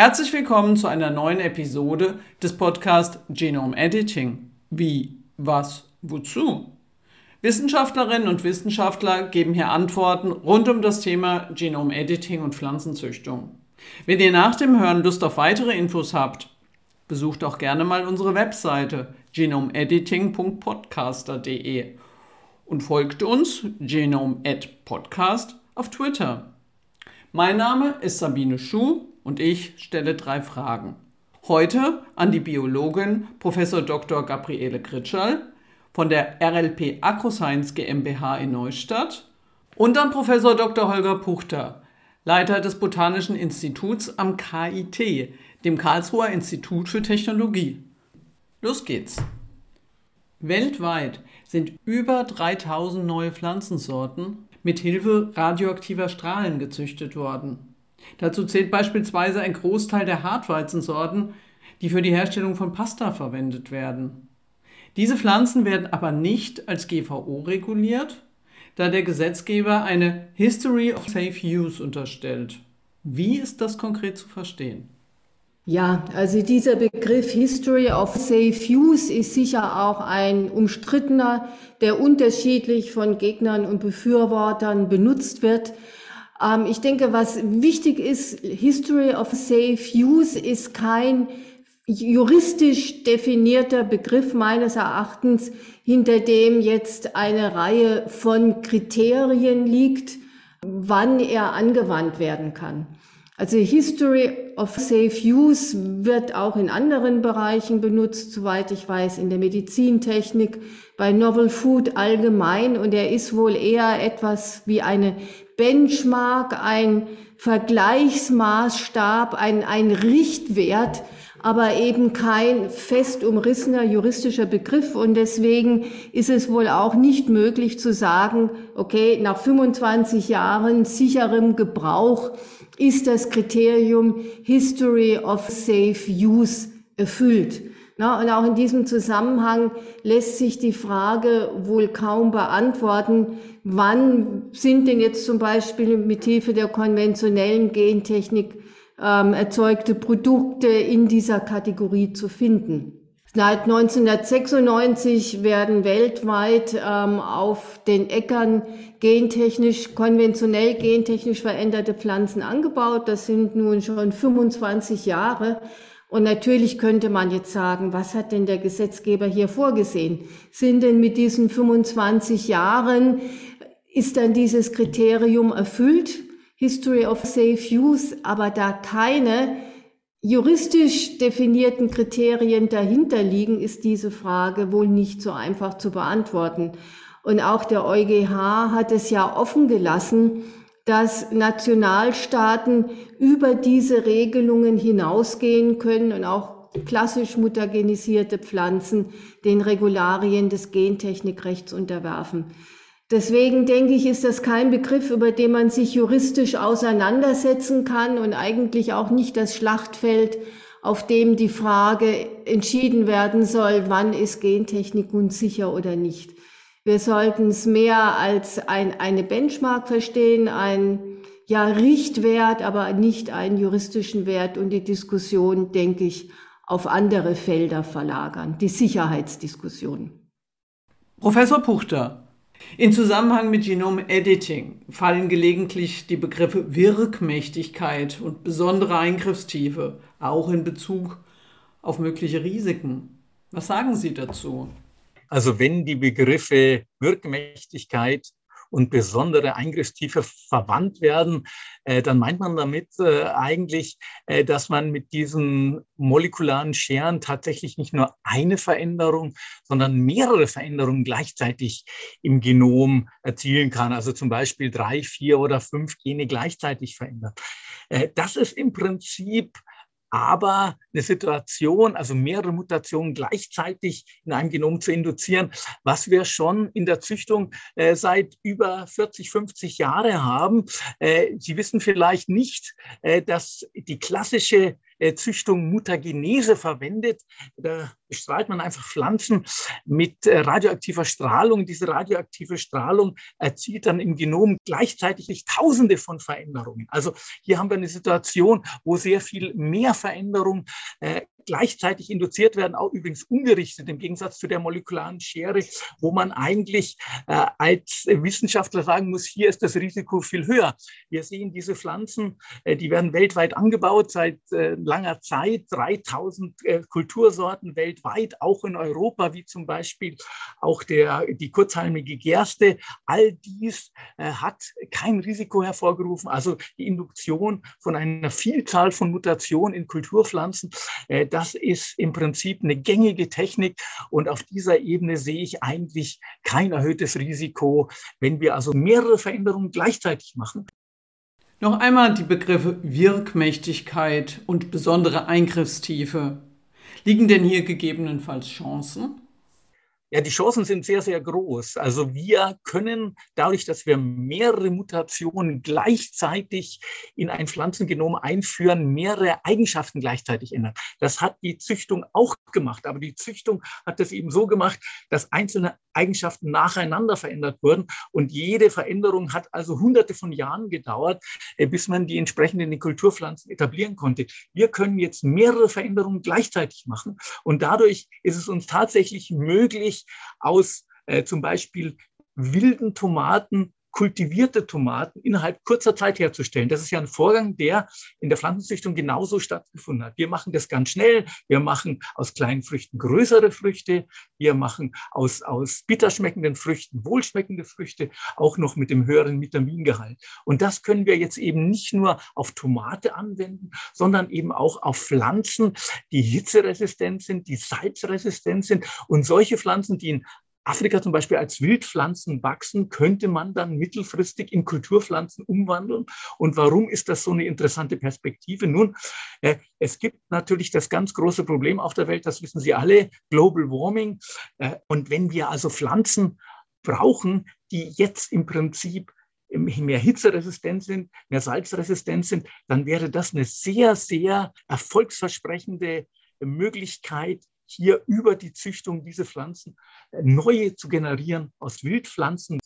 Herzlich willkommen zu einer neuen Episode des Podcasts Genome Editing. Wie, was, wozu? Wissenschaftlerinnen und Wissenschaftler geben hier Antworten rund um das Thema Genome Editing und Pflanzenzüchtung. Wenn ihr nach dem Hören Lust auf weitere Infos habt, besucht auch gerne mal unsere Webseite genomediting.podcaster.de und folgt uns Genome Podcast auf Twitter. Mein Name ist Sabine Schuh und ich stelle drei Fragen. Heute an die Biologin Prof. Dr. Gabriele Kritschall von der RLP AgroScience GmbH in Neustadt und an Prof. Dr. Holger Puchter, Leiter des Botanischen Instituts am KIT, dem Karlsruher Institut für Technologie. Los geht's! Weltweit sind über 3000 neue Pflanzensorten mit Hilfe radioaktiver Strahlen gezüchtet worden. Dazu zählt beispielsweise ein Großteil der Hartweizensorten, die für die Herstellung von Pasta verwendet werden. Diese Pflanzen werden aber nicht als GVO reguliert, da der Gesetzgeber eine History of Safe Use unterstellt. Wie ist das konkret zu verstehen? Ja, also dieser Begriff History of Safe Use ist sicher auch ein umstrittener, der unterschiedlich von Gegnern und Befürwortern benutzt wird. Ähm, ich denke, was wichtig ist, History of Safe Use ist kein juristisch definierter Begriff meines Erachtens, hinter dem jetzt eine Reihe von Kriterien liegt, wann er angewandt werden kann. Also History of Safe Use wird auch in anderen Bereichen benutzt, soweit ich weiß, in der Medizintechnik, bei Novel Food allgemein. Und er ist wohl eher etwas wie eine Benchmark, ein Vergleichsmaßstab, ein, ein Richtwert, aber eben kein fest umrissener juristischer Begriff. Und deswegen ist es wohl auch nicht möglich zu sagen, okay, nach 25 Jahren sicherem Gebrauch ist das Kriterium History of Safe Use erfüllt. Na, und auch in diesem Zusammenhang lässt sich die Frage wohl kaum beantworten, wann sind denn jetzt zum Beispiel mit Hilfe der konventionellen Gentechnik ähm, erzeugte Produkte in dieser Kategorie zu finden. Seit 1996 werden weltweit ähm, auf den Äckern gentechnisch, konventionell gentechnisch veränderte Pflanzen angebaut. Das sind nun schon 25 Jahre. Und natürlich könnte man jetzt sagen, was hat denn der Gesetzgeber hier vorgesehen? Sind denn mit diesen 25 Jahren, ist dann dieses Kriterium erfüllt? History of Safe Use, aber da keine juristisch definierten Kriterien dahinter liegen, ist diese Frage wohl nicht so einfach zu beantworten. Und auch der EuGH hat es ja offen gelassen, dass Nationalstaaten über diese Regelungen hinausgehen können und auch klassisch mutagenisierte Pflanzen den Regularien des Gentechnikrechts unterwerfen. Deswegen denke ich, ist das kein Begriff, über den man sich juristisch auseinandersetzen kann und eigentlich auch nicht das Schlachtfeld, auf dem die Frage entschieden werden soll, wann ist Gentechnik nun sicher oder nicht. Wir sollten es mehr als ein, eine Benchmark verstehen, ein ja, Richtwert, aber nicht einen juristischen Wert und die Diskussion, denke ich, auf andere Felder verlagern, die Sicherheitsdiskussion. Professor Puchter, in Zusammenhang mit Genome Editing fallen gelegentlich die Begriffe Wirkmächtigkeit und besondere Eingriffstiefe, auch in Bezug auf mögliche Risiken. Was sagen Sie dazu? Also wenn die Begriffe Wirkmächtigkeit und besondere Eingriffstiefe verwandt werden, äh, dann meint man damit äh, eigentlich, äh, dass man mit diesen molekularen Scheren tatsächlich nicht nur eine Veränderung, sondern mehrere Veränderungen gleichzeitig im Genom erzielen kann. Also zum Beispiel drei, vier oder fünf Gene gleichzeitig verändern. Äh, das ist im Prinzip aber eine Situation, also mehrere Mutationen gleichzeitig in einem Genom zu induzieren, was wir schon in der Züchtung äh, seit über 40, 50 Jahren haben. Äh, Sie wissen vielleicht nicht, äh, dass die klassische Züchtung Mutagenese verwendet. Da bestrahlt man einfach Pflanzen mit äh, radioaktiver Strahlung. Diese radioaktive Strahlung erzielt dann im Genom gleichzeitig Tausende von Veränderungen. Also hier haben wir eine Situation, wo sehr viel mehr Veränderung äh, gleichzeitig induziert werden, auch übrigens ungerichtet im Gegensatz zu der molekularen Schere, wo man eigentlich äh, als Wissenschaftler sagen muss, hier ist das Risiko viel höher. Wir sehen diese Pflanzen, äh, die werden weltweit angebaut seit äh, langer Zeit, 3000 äh, Kultursorten weltweit, auch in Europa, wie zum Beispiel auch der, die kurzhalmige Gerste. All dies äh, hat kein Risiko hervorgerufen. Also die Induktion von einer Vielzahl von Mutationen in Kulturpflanzen, äh, das ist im Prinzip eine gängige Technik und auf dieser Ebene sehe ich eigentlich kein erhöhtes Risiko, wenn wir also mehrere Veränderungen gleichzeitig machen. Noch einmal die Begriffe Wirkmächtigkeit und besondere Eingriffstiefe. Liegen denn hier gegebenenfalls Chancen? Ja, die Chancen sind sehr, sehr groß. Also wir können dadurch, dass wir mehrere Mutationen gleichzeitig in ein Pflanzengenom einführen, mehrere Eigenschaften gleichzeitig ändern. Das hat die Züchtung auch gemacht. Aber die Züchtung hat das eben so gemacht, dass einzelne Eigenschaften nacheinander verändert wurden. Und jede Veränderung hat also hunderte von Jahren gedauert, äh, bis man die entsprechenden Kulturpflanzen etablieren konnte. Wir können jetzt mehrere Veränderungen gleichzeitig machen. Und dadurch ist es uns tatsächlich möglich, aus äh, zum Beispiel wilden Tomaten kultivierte Tomaten innerhalb kurzer Zeit herzustellen. Das ist ja ein Vorgang, der in der Pflanzenzüchtung genauso stattgefunden hat. Wir machen das ganz schnell. Wir machen aus kleinen Früchten größere Früchte. Wir machen aus, aus bitterschmeckenden Früchten wohlschmeckende Früchte, auch noch mit dem höheren Vitamingehalt. Und das können wir jetzt eben nicht nur auf Tomate anwenden, sondern eben auch auf Pflanzen, die hitzeresistent sind, die salzresistent sind und solche Pflanzen, die in Afrika zum Beispiel als Wildpflanzen wachsen, könnte man dann mittelfristig in Kulturpflanzen umwandeln. Und warum ist das so eine interessante Perspektive? Nun, äh, es gibt natürlich das ganz große Problem auf der Welt, das wissen Sie alle, Global Warming. Äh, und wenn wir also Pflanzen brauchen, die jetzt im Prinzip mehr hitzeresistent sind, mehr salzresistent sind, dann wäre das eine sehr, sehr erfolgsversprechende Möglichkeit, hier über die Züchtung dieser Pflanzen äh, neue zu generieren aus Wildpflanzen.